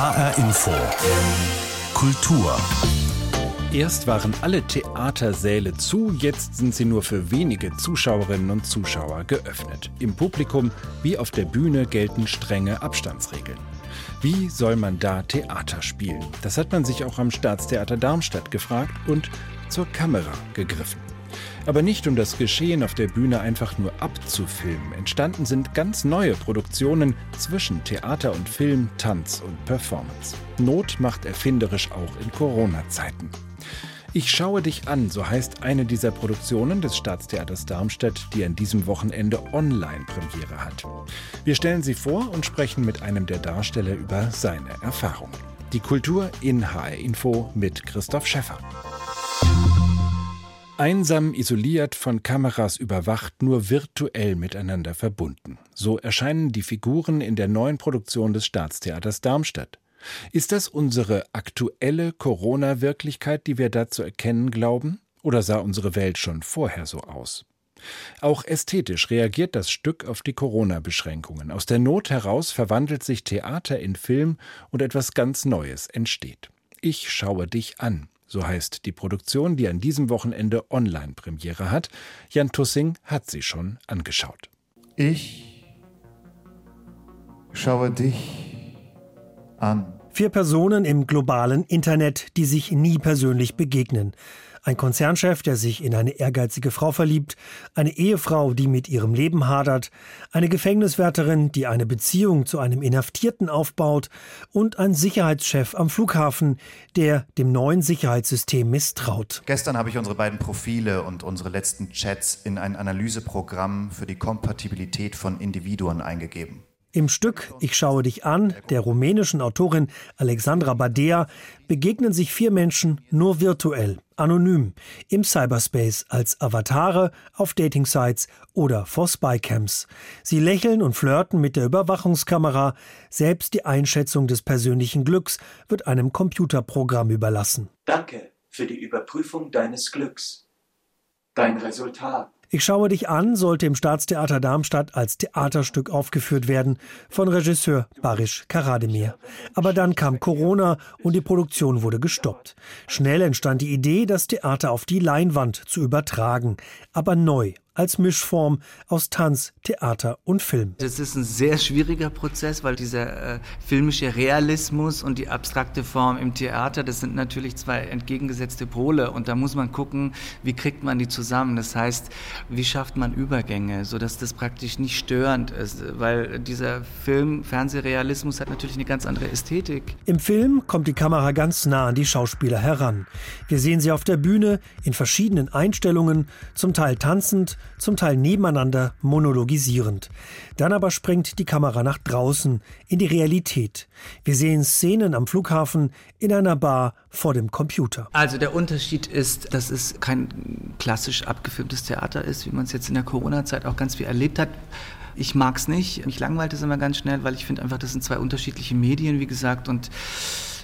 HR Info. Kultur. Erst waren alle Theatersäle zu, jetzt sind sie nur für wenige Zuschauerinnen und Zuschauer geöffnet. Im Publikum wie auf der Bühne gelten strenge Abstandsregeln. Wie soll man da Theater spielen? Das hat man sich auch am Staatstheater Darmstadt gefragt und zur Kamera gegriffen. Aber nicht um das Geschehen auf der Bühne einfach nur abzufilmen. Entstanden sind ganz neue Produktionen zwischen Theater und Film, Tanz und Performance. Not macht erfinderisch auch in Corona-Zeiten. Ich schaue dich an, so heißt eine dieser Produktionen des Staatstheaters Darmstadt, die an diesem Wochenende Online-Premiere hat. Wir stellen sie vor und sprechen mit einem der Darsteller über seine Erfahrungen. Die Kultur in HR Info mit Christoph Schäffer. Einsam, isoliert, von Kameras überwacht, nur virtuell miteinander verbunden. So erscheinen die Figuren in der neuen Produktion des Staatstheaters Darmstadt. Ist das unsere aktuelle Corona-Wirklichkeit, die wir da zu erkennen glauben? Oder sah unsere Welt schon vorher so aus? Auch ästhetisch reagiert das Stück auf die Corona-Beschränkungen. Aus der Not heraus verwandelt sich Theater in Film und etwas ganz Neues entsteht. Ich schaue dich an. So heißt die Produktion, die an diesem Wochenende Online-Premiere hat. Jan Tussing hat sie schon angeschaut. Ich schaue dich an. Vier Personen im globalen Internet, die sich nie persönlich begegnen. Ein Konzernchef, der sich in eine ehrgeizige Frau verliebt, eine Ehefrau, die mit ihrem Leben hadert, eine Gefängniswärterin, die eine Beziehung zu einem Inhaftierten aufbaut und ein Sicherheitschef am Flughafen, der dem neuen Sicherheitssystem misstraut. Gestern habe ich unsere beiden Profile und unsere letzten Chats in ein Analyseprogramm für die Kompatibilität von Individuen eingegeben. Im Stück Ich schaue dich an der rumänischen Autorin Alexandra Badea begegnen sich vier Menschen nur virtuell, anonym, im Cyberspace als Avatare auf Datingsites oder vor Spycams. Sie lächeln und flirten mit der Überwachungskamera, selbst die Einschätzung des persönlichen Glücks wird einem Computerprogramm überlassen. Danke für die Überprüfung deines Glücks. Dein Resultat ich schaue dich an sollte im Staatstheater Darmstadt als Theaterstück aufgeführt werden von Regisseur Barisch Karademir. Aber dann kam Corona und die Produktion wurde gestoppt. Schnell entstand die Idee, das Theater auf die Leinwand zu übertragen, aber neu als Mischform aus Tanz, Theater und Film. Das ist ein sehr schwieriger Prozess, weil dieser äh, filmische Realismus und die abstrakte Form im Theater, das sind natürlich zwei entgegengesetzte Pole und da muss man gucken, wie kriegt man die zusammen. Das heißt, wie schafft man Übergänge, sodass das praktisch nicht störend ist, weil dieser Film, Fernsehrealismus hat natürlich eine ganz andere Ästhetik. Im Film kommt die Kamera ganz nah an die Schauspieler heran. Wir sehen sie auf der Bühne in verschiedenen Einstellungen, zum Teil tanzend, zum Teil nebeneinander monologisierend. Dann aber springt die Kamera nach draußen, in die Realität. Wir sehen Szenen am Flughafen, in einer Bar, vor dem Computer. Also der Unterschied ist, dass es kein klassisch abgefilmtes Theater ist, wie man es jetzt in der Corona-Zeit auch ganz viel erlebt hat. Ich mag es nicht. Mich langweilt es immer ganz schnell, weil ich finde einfach, das sind zwei unterschiedliche Medien, wie gesagt, und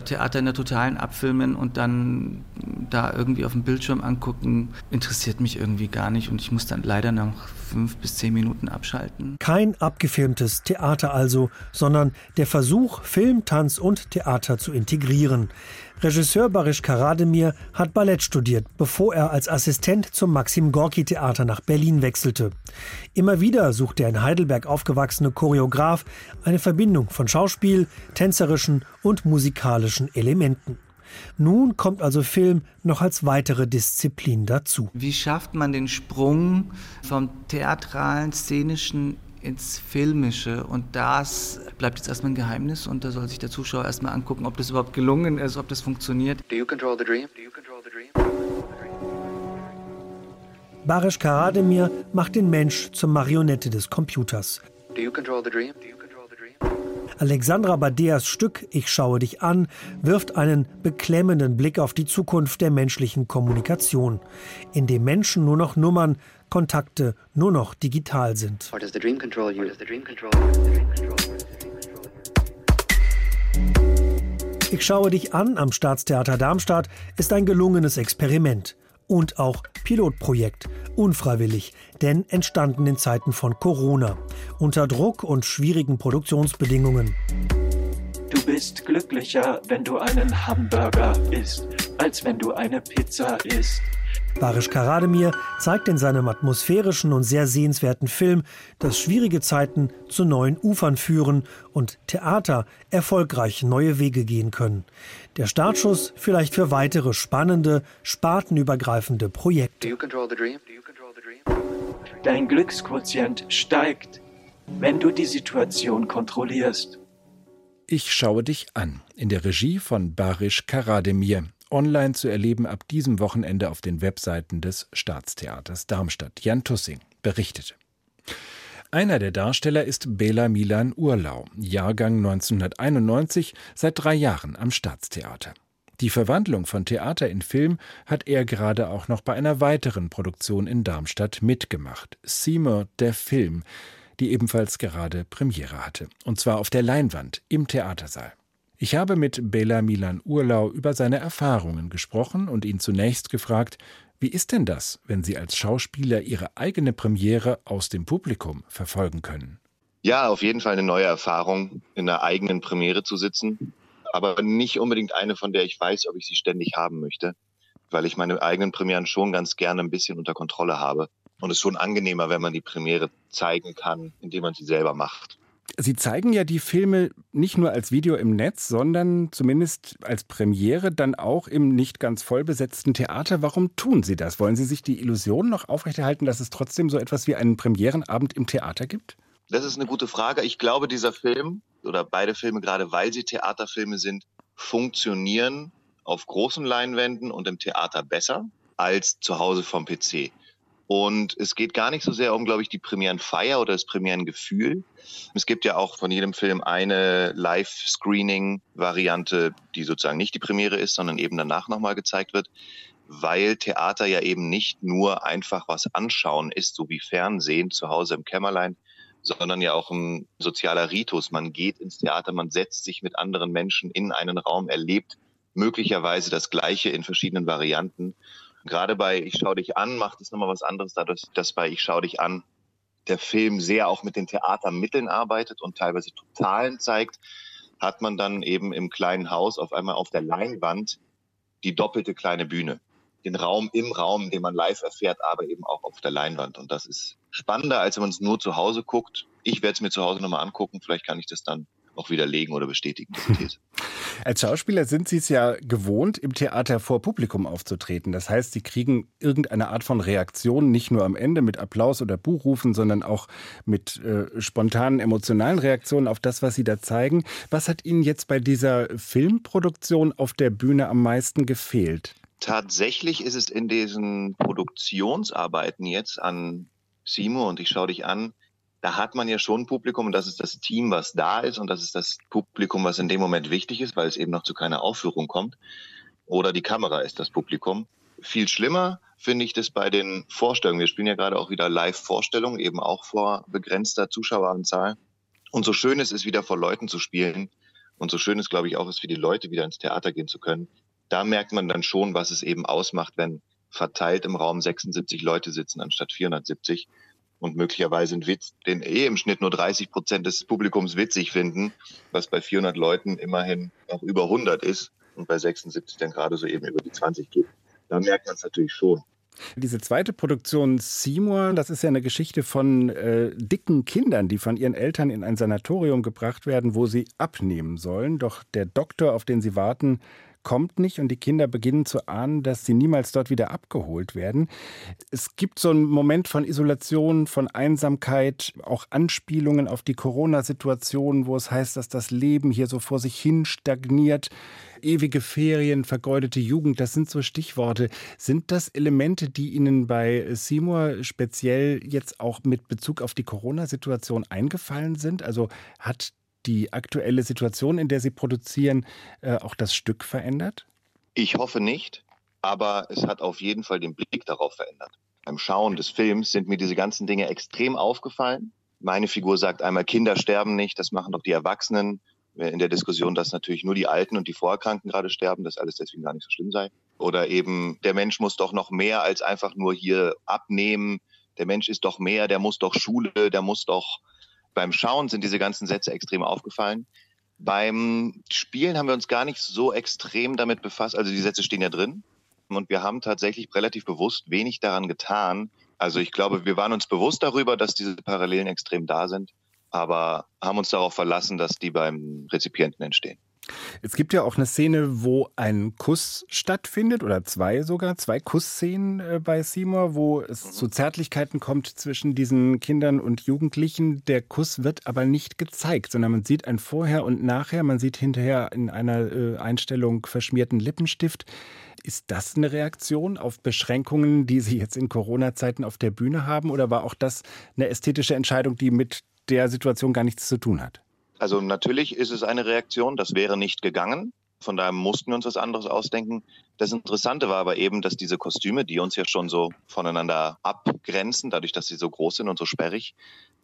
Theater in der totalen abfilmen und dann da irgendwie auf dem Bildschirm angucken, interessiert mich irgendwie gar nicht und ich muss dann leider nach fünf bis zehn Minuten abschalten. Kein abgefilmtes Theater also, sondern der Versuch, Film, Tanz und Theater zu integrieren. Regisseur Barish Karademir hat Ballett studiert, bevor er als Assistent zum Maxim Gorki Theater nach Berlin wechselte. Immer wieder sucht der in Heidelberg aufgewachsene Choreograf eine Verbindung von Schauspiel, tänzerischen und musikalischen Elementen. Nun kommt also Film noch als weitere Disziplin dazu. Wie schafft man den Sprung vom theatralen, szenischen ins Filmische und das bleibt jetzt erstmal ein Geheimnis und da soll sich der Zuschauer erstmal angucken, ob das überhaupt gelungen ist, ob das funktioniert. Do you control the dream? Do you control the dream? Barish Karademir macht den Mensch zur Marionette des Computers. Do you control the dream? Alexandra Badeas Stück Ich schaue dich an wirft einen beklemmenden Blick auf die Zukunft der menschlichen Kommunikation, in dem Menschen nur noch Nummern, Kontakte nur noch digital sind. Ich schaue dich an am Staatstheater Darmstadt ist ein gelungenes Experiment und auch Pilotprojekt, unfreiwillig, denn entstanden in Zeiten von Corona, unter Druck und schwierigen Produktionsbedingungen. Du bist glücklicher, wenn du einen Hamburger isst, als wenn du eine Pizza isst. Barisch Karademir zeigt in seinem atmosphärischen und sehr sehenswerten Film, dass schwierige Zeiten zu neuen Ufern führen und Theater erfolgreich neue Wege gehen können. Der Startschuss vielleicht für weitere spannende, spartenübergreifende Projekte. Dein Glücksquotient steigt, wenn du die Situation kontrollierst. Ich schaue dich an, in der Regie von Barisch Karademir online zu erleben ab diesem Wochenende auf den Webseiten des Staatstheaters Darmstadt. Jan Tussing berichtete. Einer der Darsteller ist Bela Milan Urlau, Jahrgang 1991, seit drei Jahren am Staatstheater. Die Verwandlung von Theater in Film hat er gerade auch noch bei einer weiteren Produktion in Darmstadt mitgemacht. Seymour der Film, die ebenfalls gerade Premiere hatte. Und zwar auf der Leinwand im Theatersaal. Ich habe mit Bela Milan Urlau über seine Erfahrungen gesprochen und ihn zunächst gefragt, wie ist denn das, wenn Sie als Schauspieler Ihre eigene Premiere aus dem Publikum verfolgen können? Ja, auf jeden Fall eine neue Erfahrung, in einer eigenen Premiere zu sitzen, aber nicht unbedingt eine, von der ich weiß, ob ich sie ständig haben möchte, weil ich meine eigenen Premieren schon ganz gerne ein bisschen unter Kontrolle habe. Und es ist schon angenehmer, wenn man die Premiere zeigen kann, indem man sie selber macht. Sie zeigen ja die Filme nicht nur als Video im Netz, sondern zumindest als Premiere dann auch im nicht ganz vollbesetzten Theater. Warum tun Sie das? Wollen Sie sich die Illusion noch aufrechterhalten, dass es trotzdem so etwas wie einen Premierenabend im Theater gibt? Das ist eine gute Frage. Ich glaube, dieser Film oder beide Filme, gerade weil sie Theaterfilme sind, funktionieren auf großen Leinwänden und im Theater besser als zu Hause vom PC. Und es geht gar nicht so sehr um, glaube ich, die Premierenfeier oder das Premierengefühl. Es gibt ja auch von jedem Film eine Live-Screening-Variante, die sozusagen nicht die Premiere ist, sondern eben danach nochmal gezeigt wird, weil Theater ja eben nicht nur einfach was anschauen ist, so wie Fernsehen zu Hause im Kämmerlein, sondern ja auch ein sozialer Ritus. Man geht ins Theater, man setzt sich mit anderen Menschen in einen Raum, erlebt möglicherweise das Gleiche in verschiedenen Varianten. Gerade bei Ich schau dich an macht es nochmal was anderes, dadurch, dass bei Ich schau dich an der Film sehr auch mit den Theatermitteln arbeitet und teilweise Totalen zeigt, hat man dann eben im kleinen Haus auf einmal auf der Leinwand die doppelte kleine Bühne. Den Raum im Raum, den man live erfährt, aber eben auch auf der Leinwand. Und das ist spannender, als wenn man es nur zu Hause guckt. Ich werde es mir zu Hause nochmal angucken. Vielleicht kann ich das dann auch widerlegen oder bestätigen, diese These. Als Schauspieler sind Sie es ja gewohnt, im Theater vor Publikum aufzutreten. Das heißt, Sie kriegen irgendeine Art von Reaktion, nicht nur am Ende mit Applaus oder Buchrufen, sondern auch mit äh, spontanen, emotionalen Reaktionen auf das, was Sie da zeigen. Was hat Ihnen jetzt bei dieser Filmproduktion auf der Bühne am meisten gefehlt? Tatsächlich ist es in diesen Produktionsarbeiten jetzt an Simo und ich schaue dich an, da hat man ja schon ein Publikum und das ist das Team, was da ist und das ist das Publikum, was in dem Moment wichtig ist, weil es eben noch zu keiner Aufführung kommt. Oder die Kamera ist das Publikum. Viel schlimmer finde ich das bei den Vorstellungen. Wir spielen ja gerade auch wieder Live-Vorstellungen, eben auch vor begrenzter Zuschaueranzahl. Und so schön es ist, wieder vor Leuten zu spielen und so schön es, glaube ich, auch ist für die Leute, wieder ins Theater gehen zu können, da merkt man dann schon, was es eben ausmacht, wenn verteilt im Raum 76 Leute sitzen anstatt 470 und möglicherweise einen Witz, den eh im Schnitt nur 30 Prozent des Publikums witzig finden, was bei 400 Leuten immerhin auch über 100 ist und bei 76 dann gerade so eben über die 20 geht. Da merkt man es natürlich schon. Diese zweite Produktion Seymour, das ist ja eine Geschichte von äh, dicken Kindern, die von ihren Eltern in ein Sanatorium gebracht werden, wo sie abnehmen sollen. Doch der Doktor, auf den sie warten, kommt nicht und die Kinder beginnen zu ahnen, dass sie niemals dort wieder abgeholt werden. Es gibt so einen Moment von Isolation, von Einsamkeit, auch Anspielungen auf die Corona-Situation, wo es heißt, dass das Leben hier so vor sich hin stagniert. Ewige Ferien, vergeudete Jugend, das sind so Stichworte. Sind das Elemente, die Ihnen bei Seymour speziell jetzt auch mit Bezug auf die Corona-Situation eingefallen sind? Also hat die aktuelle Situation, in der Sie produzieren, äh, auch das Stück verändert? Ich hoffe nicht, aber es hat auf jeden Fall den Blick darauf verändert. Beim Schauen des Films sind mir diese ganzen Dinge extrem aufgefallen. Meine Figur sagt einmal, Kinder sterben nicht, das machen doch die Erwachsenen. In der Diskussion, dass natürlich nur die Alten und die Vorerkrankten gerade sterben, dass alles deswegen gar nicht so schlimm sei. Oder eben, der Mensch muss doch noch mehr als einfach nur hier abnehmen. Der Mensch ist doch mehr, der muss doch Schule, der muss doch beim Schauen sind diese ganzen Sätze extrem aufgefallen. Beim Spielen haben wir uns gar nicht so extrem damit befasst. Also die Sätze stehen ja drin. Und wir haben tatsächlich relativ bewusst wenig daran getan. Also ich glaube, wir waren uns bewusst darüber, dass diese Parallelen extrem da sind, aber haben uns darauf verlassen, dass die beim Rezipienten entstehen. Es gibt ja auch eine Szene, wo ein Kuss stattfindet oder zwei sogar, zwei Kussszenen äh, bei Seymour, wo es zu Zärtlichkeiten kommt zwischen diesen Kindern und Jugendlichen. Der Kuss wird aber nicht gezeigt, sondern man sieht ein Vorher und Nachher. Man sieht hinterher in einer äh, Einstellung verschmierten Lippenstift. Ist das eine Reaktion auf Beschränkungen, die Sie jetzt in Corona-Zeiten auf der Bühne haben? Oder war auch das eine ästhetische Entscheidung, die mit der Situation gar nichts zu tun hat? Also natürlich ist es eine Reaktion, das wäre nicht gegangen. Von daher mussten wir uns was anderes ausdenken. Das Interessante war aber eben, dass diese Kostüme, die uns ja schon so voneinander abgrenzen, dadurch, dass sie so groß sind und so sperrig.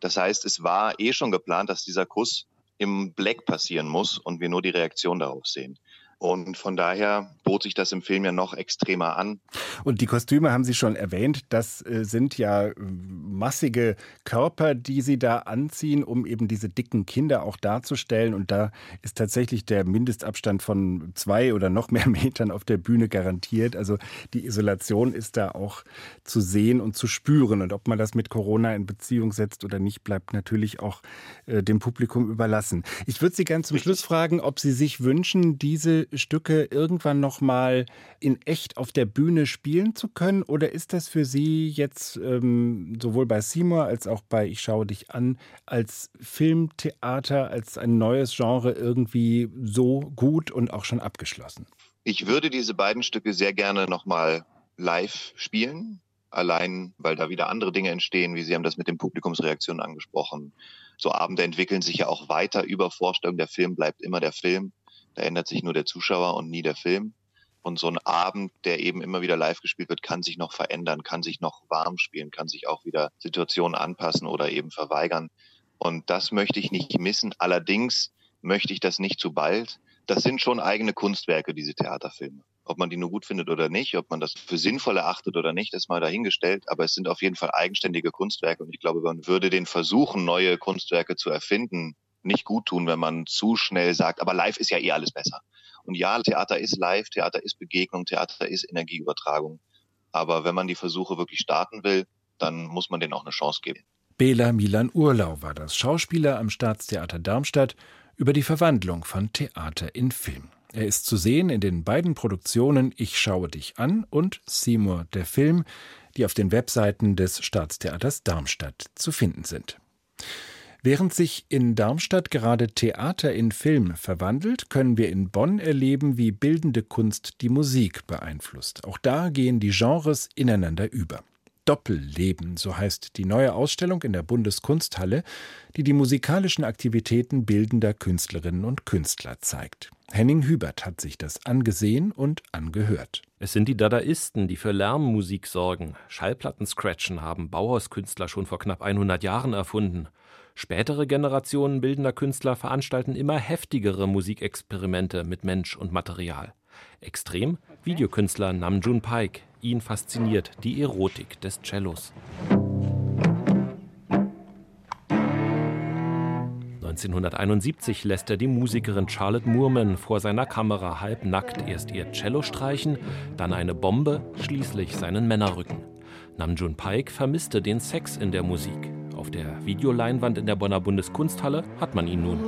Das heißt, es war eh schon geplant, dass dieser Kuss im Black passieren muss und wir nur die Reaktion darauf sehen. Und von daher bot sich das im Film ja noch extremer an. Und die Kostüme haben Sie schon erwähnt. Das äh, sind ja äh, massige Körper, die Sie da anziehen, um eben diese dicken Kinder auch darzustellen. Und da ist tatsächlich der Mindestabstand von zwei oder noch mehr Metern auf der Bühne garantiert. Also die Isolation ist da auch zu sehen und zu spüren. Und ob man das mit Corona in Beziehung setzt oder nicht, bleibt natürlich auch äh, dem Publikum überlassen. Ich würde Sie gerne zum Schluss fragen, ob Sie sich wünschen, diese Stücke irgendwann noch mal in echt auf der Bühne spielen zu können? Oder ist das für Sie jetzt ähm, sowohl bei Seymour als auch bei Ich schaue dich an als Filmtheater, als ein neues Genre irgendwie so gut und auch schon abgeschlossen? Ich würde diese beiden Stücke sehr gerne noch mal live spielen. Allein, weil da wieder andere Dinge entstehen, wie Sie haben das mit den Publikumsreaktionen angesprochen. So Abende entwickeln sich ja auch weiter über Vorstellung. Der Film bleibt immer der Film. Da ändert sich nur der Zuschauer und nie der Film. Und so ein Abend, der eben immer wieder live gespielt wird, kann sich noch verändern, kann sich noch warm spielen, kann sich auch wieder Situationen anpassen oder eben verweigern. Und das möchte ich nicht missen. Allerdings möchte ich das nicht zu bald. Das sind schon eigene Kunstwerke, diese Theaterfilme. Ob man die nur gut findet oder nicht, ob man das für sinnvoll erachtet oder nicht, ist mal dahingestellt. Aber es sind auf jeden Fall eigenständige Kunstwerke. Und ich glaube, man würde den versuchen, neue Kunstwerke zu erfinden, nicht gut tun, wenn man zu schnell sagt, aber live ist ja eh alles besser. Und ja, Theater ist live, Theater ist Begegnung, Theater ist Energieübertragung. Aber wenn man die Versuche wirklich starten will, dann muss man denen auch eine Chance geben. Bela Milan Urlau war das Schauspieler am Staatstheater Darmstadt über die Verwandlung von Theater in Film. Er ist zu sehen in den beiden Produktionen Ich schaue dich an und Seymour der Film, die auf den Webseiten des Staatstheaters Darmstadt zu finden sind. Während sich in Darmstadt gerade Theater in Film verwandelt, können wir in Bonn erleben, wie bildende Kunst die Musik beeinflusst. Auch da gehen die Genres ineinander über. Doppelleben, so heißt die neue Ausstellung in der Bundeskunsthalle, die die musikalischen Aktivitäten bildender Künstlerinnen und Künstler zeigt. Henning Hubert hat sich das angesehen und angehört. Es sind die Dadaisten, die für Lärmmusik sorgen. Schallplatten-Scratchen haben Bauhauskünstler schon vor knapp 100 Jahren erfunden. Spätere Generationen bildender Künstler veranstalten immer heftigere Musikexperimente mit Mensch und Material. Extrem Videokünstler Namjoon Paik. Ihn fasziniert die Erotik des Cellos. 1971 lässt er die Musikerin Charlotte Moorman vor seiner Kamera halbnackt erst ihr Cello streichen, dann eine Bombe, schließlich seinen Männerrücken. Namjoon Paik vermisste den Sex in der Musik. Auf der Videoleinwand in der Bonner Bundeskunsthalle hat man ihn nun.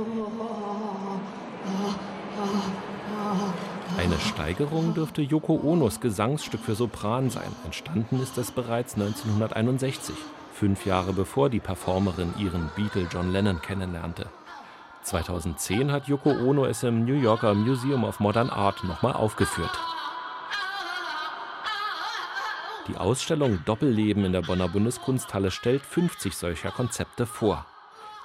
Eine Steigerung dürfte Yoko Onos Gesangsstück für Sopran sein. Entstanden ist es bereits 1961, fünf Jahre bevor die Performerin ihren Beatle John Lennon kennenlernte. 2010 hat Yoko Ono es im New Yorker Museum of Modern Art nochmal aufgeführt. Die Ausstellung Doppelleben in der Bonner Bundeskunsthalle stellt 50 solcher Konzepte vor.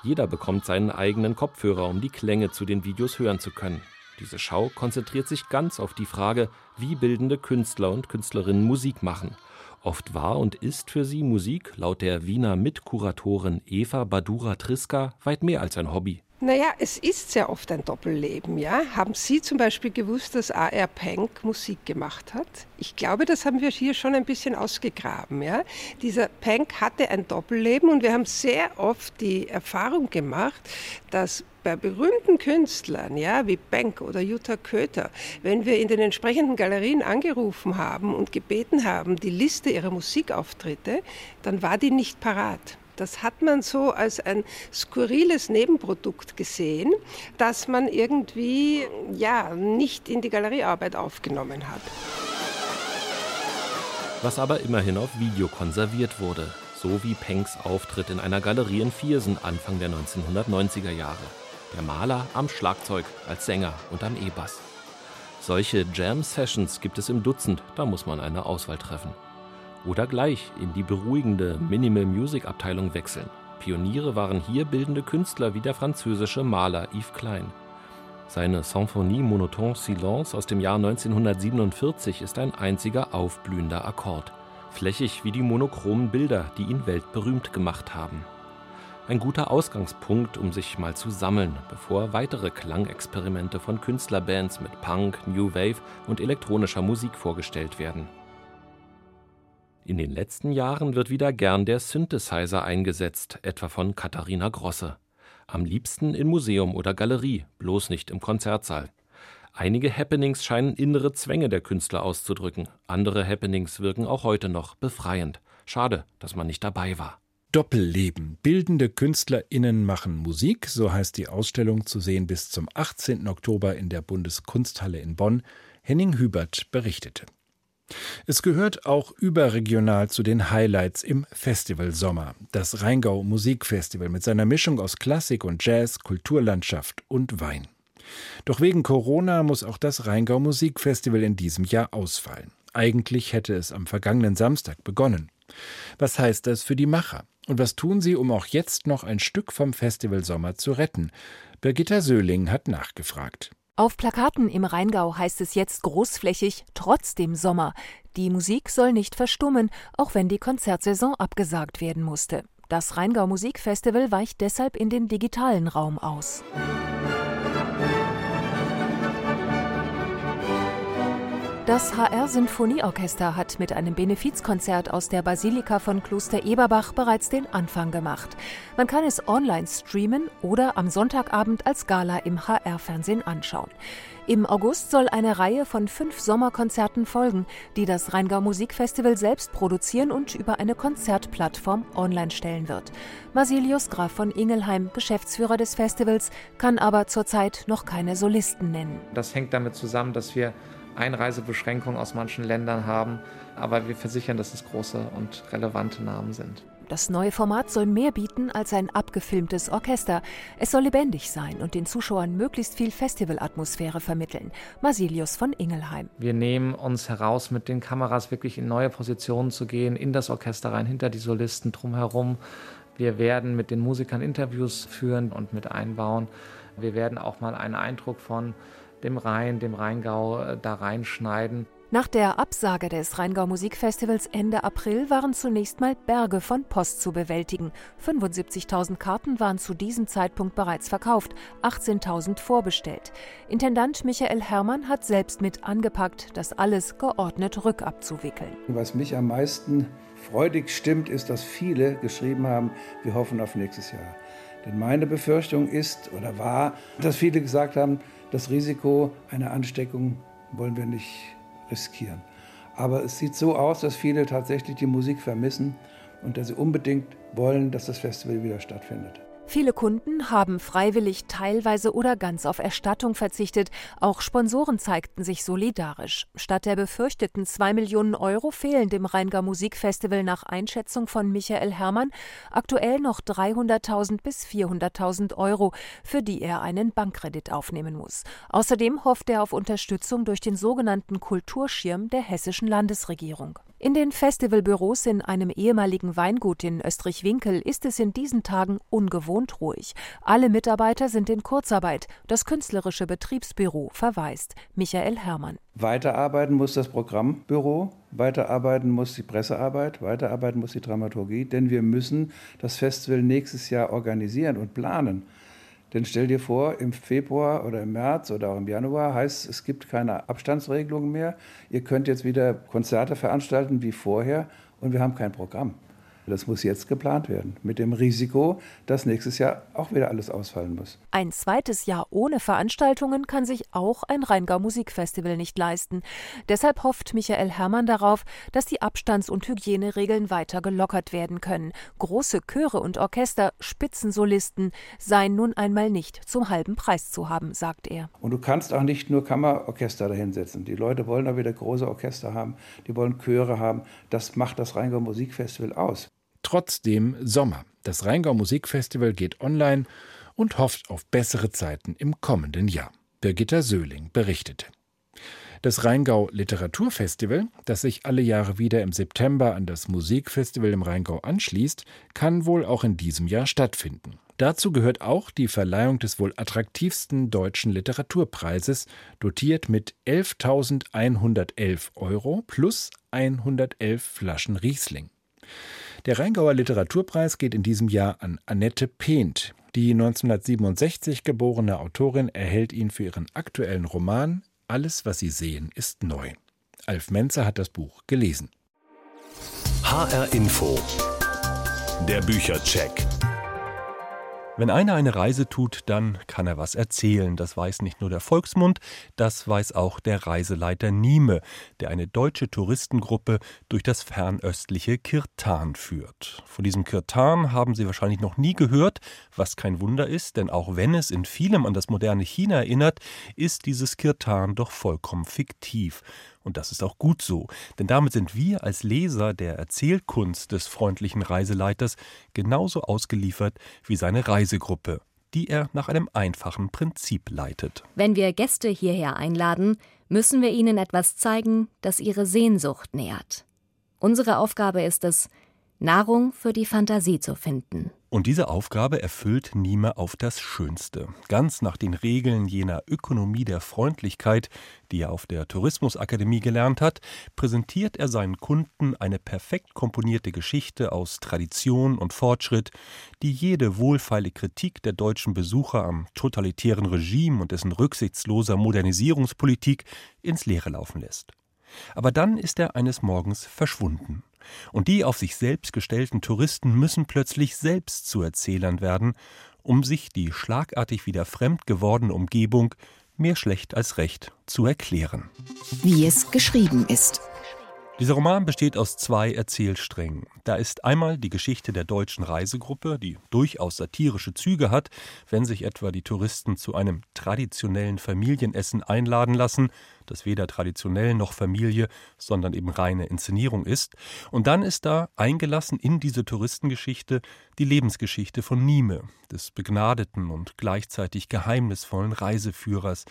Jeder bekommt seinen eigenen Kopfhörer, um die Klänge zu den Videos hören zu können. Diese Schau konzentriert sich ganz auf die Frage, wie bildende Künstler und Künstlerinnen Musik machen. Oft war und ist für sie Musik, laut der Wiener Mitkuratorin Eva Badura-Triska, weit mehr als ein Hobby. Naja, es ist sehr oft ein Doppelleben, ja. Haben Sie zum Beispiel gewusst, dass A.R. Pank Musik gemacht hat? Ich glaube, das haben wir hier schon ein bisschen ausgegraben, ja. Dieser Pank hatte ein Doppelleben und wir haben sehr oft die Erfahrung gemacht, dass bei berühmten Künstlern, ja, wie Bank oder Jutta Köter, wenn wir in den entsprechenden Galerien angerufen haben und gebeten haben, die Liste ihrer Musikauftritte, dann war die nicht parat. Das hat man so als ein skurriles Nebenprodukt gesehen, das man irgendwie ja nicht in die Galeriearbeit aufgenommen hat. Was aber immerhin auf Video konserviert wurde, so wie Penks Auftritt in einer Galerie in Viersen Anfang der 1990er Jahre. Der Maler am Schlagzeug, als Sänger und am E-Bass. Solche Jam-Sessions gibt es im Dutzend, da muss man eine Auswahl treffen. Oder gleich in die beruhigende Minimal Music Abteilung wechseln. Pioniere waren hier bildende Künstler wie der französische Maler Yves Klein. Seine Symphonie Monotone Silence aus dem Jahr 1947 ist ein einziger aufblühender Akkord, flächig wie die monochromen Bilder, die ihn weltberühmt gemacht haben. Ein guter Ausgangspunkt, um sich mal zu sammeln, bevor weitere Klangexperimente von Künstlerbands mit Punk, New Wave und elektronischer Musik vorgestellt werden. In den letzten Jahren wird wieder gern der Synthesizer eingesetzt, etwa von Katharina Grosse. Am liebsten in Museum oder Galerie, bloß nicht im Konzertsaal. Einige Happenings scheinen innere Zwänge der Künstler auszudrücken, andere Happenings wirken auch heute noch befreiend. Schade, dass man nicht dabei war. Doppelleben. Bildende KünstlerInnen machen Musik, so heißt die Ausstellung zu sehen bis zum 18. Oktober in der Bundeskunsthalle in Bonn. Henning Hubert berichtete. Es gehört auch überregional zu den Highlights im Festivalsommer. Das Rheingau Musikfestival mit seiner Mischung aus Klassik und Jazz, Kulturlandschaft und Wein. Doch wegen Corona muss auch das Rheingau Musikfestival in diesem Jahr ausfallen. Eigentlich hätte es am vergangenen Samstag begonnen. Was heißt das für die Macher? Und was tun sie, um auch jetzt noch ein Stück vom Festivalsommer zu retten? Birgitta Söhling hat nachgefragt. Auf Plakaten im Rheingau heißt es jetzt großflächig trotzdem Sommer. Die Musik soll nicht verstummen, auch wenn die Konzertsaison abgesagt werden musste. Das Rheingau Musikfestival weicht deshalb in den digitalen Raum aus. Das HR Sinfonieorchester hat mit einem Benefizkonzert aus der Basilika von Kloster Eberbach bereits den Anfang gemacht. Man kann es online streamen oder am Sonntagabend als Gala im HR Fernsehen anschauen. Im August soll eine Reihe von fünf Sommerkonzerten folgen, die das Rheingau Musikfestival selbst produzieren und über eine Konzertplattform online stellen wird. Masilius Graf von Ingelheim, Geschäftsführer des Festivals, kann aber zurzeit noch keine Solisten nennen. Das hängt damit zusammen, dass wir Einreisebeschränkungen aus manchen Ländern haben. Aber wir versichern, dass es große und relevante Namen sind. Das neue Format soll mehr bieten als ein abgefilmtes Orchester. Es soll lebendig sein und den Zuschauern möglichst viel Festivalatmosphäre vermitteln. Masilius von Ingelheim. Wir nehmen uns heraus, mit den Kameras wirklich in neue Positionen zu gehen, in das Orchester rein, hinter die Solisten drumherum. Wir werden mit den Musikern Interviews führen und mit einbauen. Wir werden auch mal einen Eindruck von dem Rhein, dem Rheingau äh, da reinschneiden. Nach der Absage des Rheingau Musikfestivals Ende April waren zunächst mal Berge von Post zu bewältigen. 75.000 Karten waren zu diesem Zeitpunkt bereits verkauft, 18.000 vorbestellt. Intendant Michael Herrmann hat selbst mit angepackt, das alles geordnet rückabzuwickeln. Was mich am meisten freudig stimmt, ist, dass viele geschrieben haben, wir hoffen auf nächstes Jahr. Denn meine Befürchtung ist oder war, dass viele gesagt haben, das Risiko einer Ansteckung wollen wir nicht riskieren. Aber es sieht so aus, dass viele tatsächlich die Musik vermissen und dass sie unbedingt wollen, dass das Festival wieder stattfindet. Viele Kunden haben freiwillig teilweise oder ganz auf Erstattung verzichtet. Auch Sponsoren zeigten sich solidarisch. Statt der befürchteten 2 Millionen Euro fehlen dem Rheingau Musikfestival nach Einschätzung von Michael Herrmann aktuell noch 300.000 bis 400.000 Euro, für die er einen Bankkredit aufnehmen muss. Außerdem hofft er auf Unterstützung durch den sogenannten Kulturschirm der hessischen Landesregierung. In den Festivalbüros in einem ehemaligen Weingut in Österreich-Winkel ist es in diesen Tagen ungewohnt ruhig. Alle Mitarbeiter sind in Kurzarbeit. Das künstlerische Betriebsbüro verweist. Michael Herrmann. Weiterarbeiten muss das Programmbüro, weiterarbeiten muss die Pressearbeit, weiterarbeiten muss die Dramaturgie, denn wir müssen das Festival nächstes Jahr organisieren und planen. Denn stell dir vor, im Februar oder im März oder auch im Januar heißt es, es gibt keine Abstandsregelungen mehr. Ihr könnt jetzt wieder Konzerte veranstalten wie vorher und wir haben kein Programm. Das muss jetzt geplant werden, mit dem Risiko, dass nächstes Jahr auch wieder alles ausfallen muss. Ein zweites Jahr ohne Veranstaltungen kann sich auch ein Rheingau Musikfestival nicht leisten. Deshalb hofft Michael Herrmann darauf, dass die Abstands- und Hygieneregeln weiter gelockert werden können. Große Chöre und Orchester, Spitzensolisten seien nun einmal nicht zum halben Preis zu haben, sagt er. Und du kannst auch nicht nur Kammerorchester dahinsetzen. Die Leute wollen auch wieder große Orchester haben, die wollen Chöre haben. Das macht das Rheingau Musikfestival aus. Trotzdem Sommer. Das Rheingau Musikfestival geht online und hofft auf bessere Zeiten im kommenden Jahr. Birgitta Söhling berichtete. Das Rheingau Literaturfestival, das sich alle Jahre wieder im September an das Musikfestival im Rheingau anschließt, kann wohl auch in diesem Jahr stattfinden. Dazu gehört auch die Verleihung des wohl attraktivsten deutschen Literaturpreises, dotiert mit 11.111 Euro plus 111 Flaschen Riesling. Der Rheingauer Literaturpreis geht in diesem Jahr an Annette Pehnt. Die 1967 geborene Autorin erhält ihn für ihren aktuellen Roman Alles, was Sie sehen, ist neu. Alf Menzer hat das Buch gelesen. HR Info. Der Büchercheck. Wenn einer eine Reise tut, dann kann er was erzählen. Das weiß nicht nur der Volksmund, das weiß auch der Reiseleiter Nieme, der eine deutsche Touristengruppe durch das fernöstliche Kirtan führt. Von diesem Kirtan haben Sie wahrscheinlich noch nie gehört, was kein Wunder ist, denn auch wenn es in vielem an das moderne China erinnert, ist dieses Kirtan doch vollkommen fiktiv. Und das ist auch gut so, denn damit sind wir als Leser der Erzählkunst des freundlichen Reiseleiters genauso ausgeliefert wie seine Reisegruppe, die er nach einem einfachen Prinzip leitet. Wenn wir Gäste hierher einladen, müssen wir ihnen etwas zeigen, das ihre Sehnsucht nährt. Unsere Aufgabe ist es, Nahrung für die Fantasie zu finden. Und diese Aufgabe erfüllt Nieme auf das Schönste. Ganz nach den Regeln jener Ökonomie der Freundlichkeit, die er auf der Tourismusakademie gelernt hat, präsentiert er seinen Kunden eine perfekt komponierte Geschichte aus Tradition und Fortschritt, die jede wohlfeile Kritik der deutschen Besucher am totalitären Regime und dessen rücksichtsloser Modernisierungspolitik ins Leere laufen lässt. Aber dann ist er eines Morgens verschwunden. Und die auf sich selbst gestellten Touristen müssen plötzlich selbst zu Erzählern werden, um sich die schlagartig wieder fremd gewordene Umgebung mehr schlecht als recht zu erklären. Wie es geschrieben ist. Dieser Roman besteht aus zwei Erzählsträngen. Da ist einmal die Geschichte der deutschen Reisegruppe, die durchaus satirische Züge hat, wenn sich etwa die Touristen zu einem traditionellen Familienessen einladen lassen, das weder traditionell noch Familie, sondern eben reine Inszenierung ist. Und dann ist da eingelassen in diese Touristengeschichte die Lebensgeschichte von Nieme, des begnadeten und gleichzeitig geheimnisvollen Reiseführers,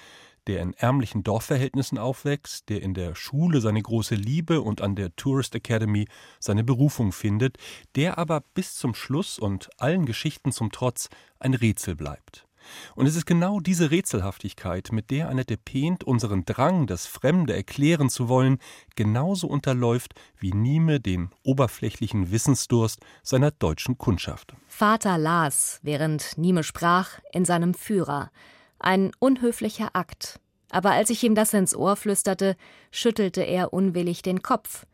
der in ärmlichen Dorfverhältnissen aufwächst, der in der Schule seine große Liebe und an der Tourist Academy seine Berufung findet, der aber bis zum Schluss und allen Geschichten zum Trotz ein Rätsel bleibt. Und es ist genau diese Rätselhaftigkeit, mit der Annette Pehnt unseren Drang, das Fremde erklären zu wollen, genauso unterläuft wie Nieme den oberflächlichen Wissensdurst seiner deutschen Kundschaft. Vater las, während Nieme sprach, in seinem Führer. Ein unhöflicher Akt. Aber als ich ihm das ins Ohr flüsterte, schüttelte er unwillig den Kopf.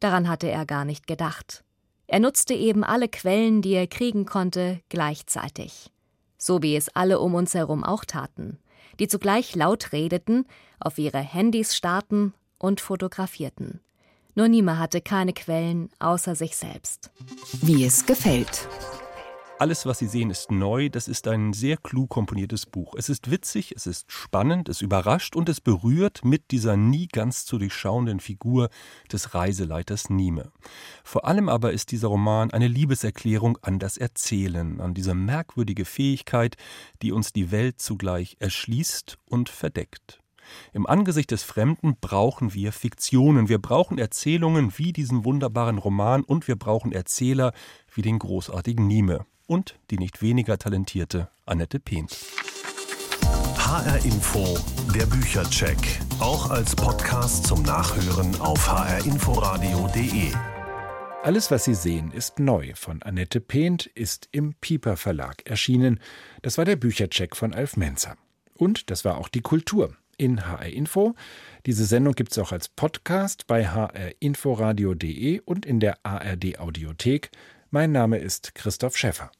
Daran hatte er gar nicht gedacht. Er nutzte eben alle Quellen, die er kriegen konnte, gleichzeitig. So wie es alle um uns herum auch taten, die zugleich laut redeten, auf ihre Handys starrten und fotografierten. Nur niemand hatte keine Quellen außer sich selbst. Wie es gefällt. Alles, was Sie sehen, ist neu. Das ist ein sehr klug komponiertes Buch. Es ist witzig, es ist spannend, es überrascht und es berührt mit dieser nie ganz zu durchschauenden Figur des Reiseleiters Nieme. Vor allem aber ist dieser Roman eine Liebeserklärung an das Erzählen, an diese merkwürdige Fähigkeit, die uns die Welt zugleich erschließt und verdeckt. Im Angesicht des Fremden brauchen wir Fiktionen, wir brauchen Erzählungen wie diesen wunderbaren Roman und wir brauchen Erzähler wie den großartigen Nieme und die nicht weniger talentierte Annette Pehnt. HR Info, der Büchercheck, auch als Podcast zum Nachhören auf hrinforadio.de. Alles, was Sie sehen, ist neu von Annette Pehnt, ist im Pieper Verlag erschienen. Das war der Büchercheck von Alf Menzer. Und das war auch die Kultur in HR Info. Diese Sendung gibt es auch als Podcast bei hrinforadio.de und in der ARD Audiothek. Mein Name ist Christoph Schäffer.